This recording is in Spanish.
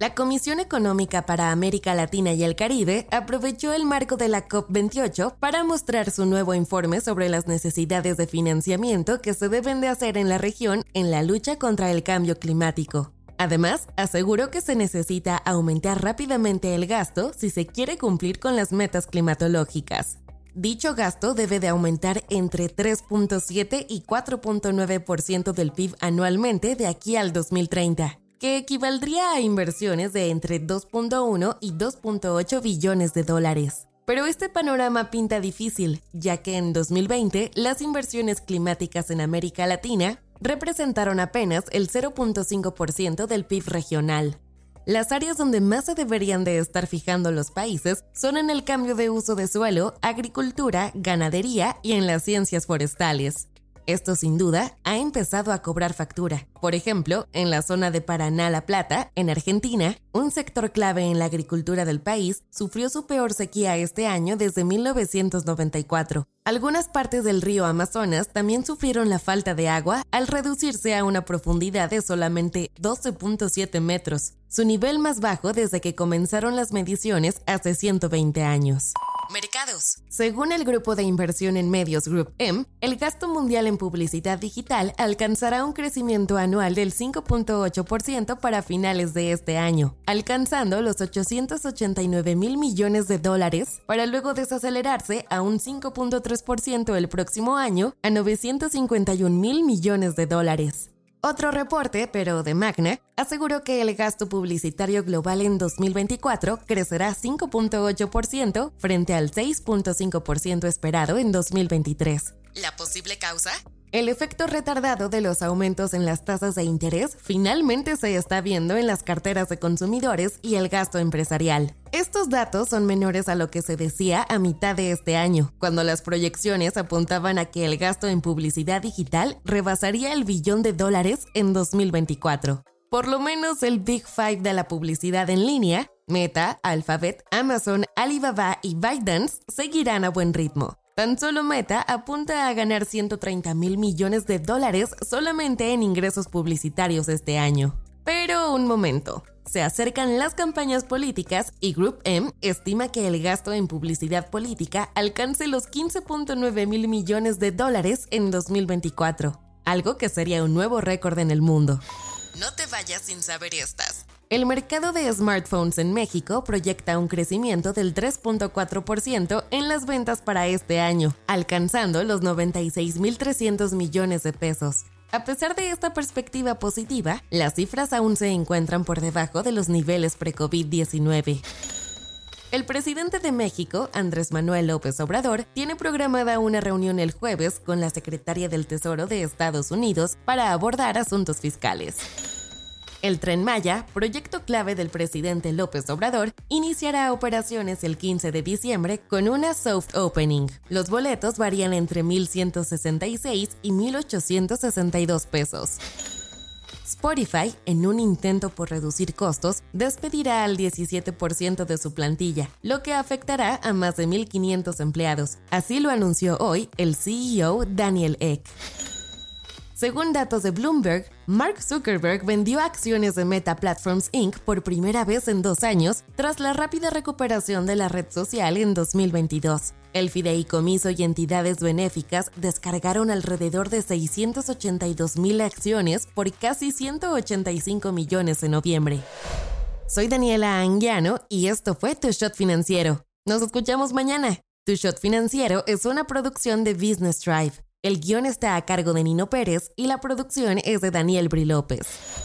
La Comisión Económica para América Latina y el Caribe aprovechó el marco de la COP28 para mostrar su nuevo informe sobre las necesidades de financiamiento que se deben de hacer en la región en la lucha contra el cambio climático. Además, aseguró que se necesita aumentar rápidamente el gasto si se quiere cumplir con las metas climatológicas. Dicho gasto debe de aumentar entre 3.7 y 4.9% del PIB anualmente de aquí al 2030 que equivaldría a inversiones de entre 2.1 y 2.8 billones de dólares. Pero este panorama pinta difícil, ya que en 2020 las inversiones climáticas en América Latina representaron apenas el 0.5% del PIB regional. Las áreas donde más se deberían de estar fijando los países son en el cambio de uso de suelo, agricultura, ganadería y en las ciencias forestales. Esto sin duda ha empezado a cobrar factura. Por ejemplo, en la zona de Paraná La Plata, en Argentina, un sector clave en la agricultura del país sufrió su peor sequía este año desde 1994. Algunas partes del río Amazonas también sufrieron la falta de agua al reducirse a una profundidad de solamente 12.7 metros, su nivel más bajo desde que comenzaron las mediciones hace 120 años. Mercados. Según el grupo de inversión en medios Group M, el gasto mundial en publicidad digital alcanzará un crecimiento anual del 5.8% para finales de este año, alcanzando los 889 mil millones de dólares, para luego desacelerarse a un 5.3% el próximo año a 951 mil millones de dólares. Otro reporte, pero de Magna, aseguró que el gasto publicitario global en 2024 crecerá 5.8% frente al 6.5% esperado en 2023. ¿La posible causa? El efecto retardado de los aumentos en las tasas de interés finalmente se está viendo en las carteras de consumidores y el gasto empresarial. Estos datos son menores a lo que se decía a mitad de este año, cuando las proyecciones apuntaban a que el gasto en publicidad digital rebasaría el billón de dólares en 2024. Por lo menos el Big Five de la publicidad en línea, Meta, Alphabet, Amazon, Alibaba y ByteDance seguirán a buen ritmo. Tan solo Meta apunta a ganar 130 mil millones de dólares solamente en ingresos publicitarios este año. Pero un momento. Se acercan las campañas políticas y Group M estima que el gasto en publicidad política alcance los 15.9 mil millones de dólares en 2024, algo que sería un nuevo récord en el mundo. No te vayas sin saber estas. El mercado de smartphones en México proyecta un crecimiento del 3.4% en las ventas para este año, alcanzando los 96.300 millones de pesos. A pesar de esta perspectiva positiva, las cifras aún se encuentran por debajo de los niveles pre-COVID-19. El presidente de México, Andrés Manuel López Obrador, tiene programada una reunión el jueves con la secretaria del Tesoro de Estados Unidos para abordar asuntos fiscales. El tren Maya, proyecto clave del presidente López Obrador, iniciará operaciones el 15 de diciembre con una soft opening. Los boletos varían entre 1.166 y 1.862 pesos. Spotify, en un intento por reducir costos, despedirá al 17% de su plantilla, lo que afectará a más de 1.500 empleados. Así lo anunció hoy el CEO Daniel Ek. Según datos de Bloomberg, Mark Zuckerberg vendió acciones de Meta Platforms Inc. por primera vez en dos años tras la rápida recuperación de la red social en 2022. El fideicomiso y entidades benéficas descargaron alrededor de 682 mil acciones por casi 185 millones en noviembre. Soy Daniela Anguiano y esto fue Tu Shot Financiero. Nos escuchamos mañana. Tu Shot Financiero es una producción de Business Drive. El guion está a cargo de Nino Pérez y la producción es de Daniel Bri López.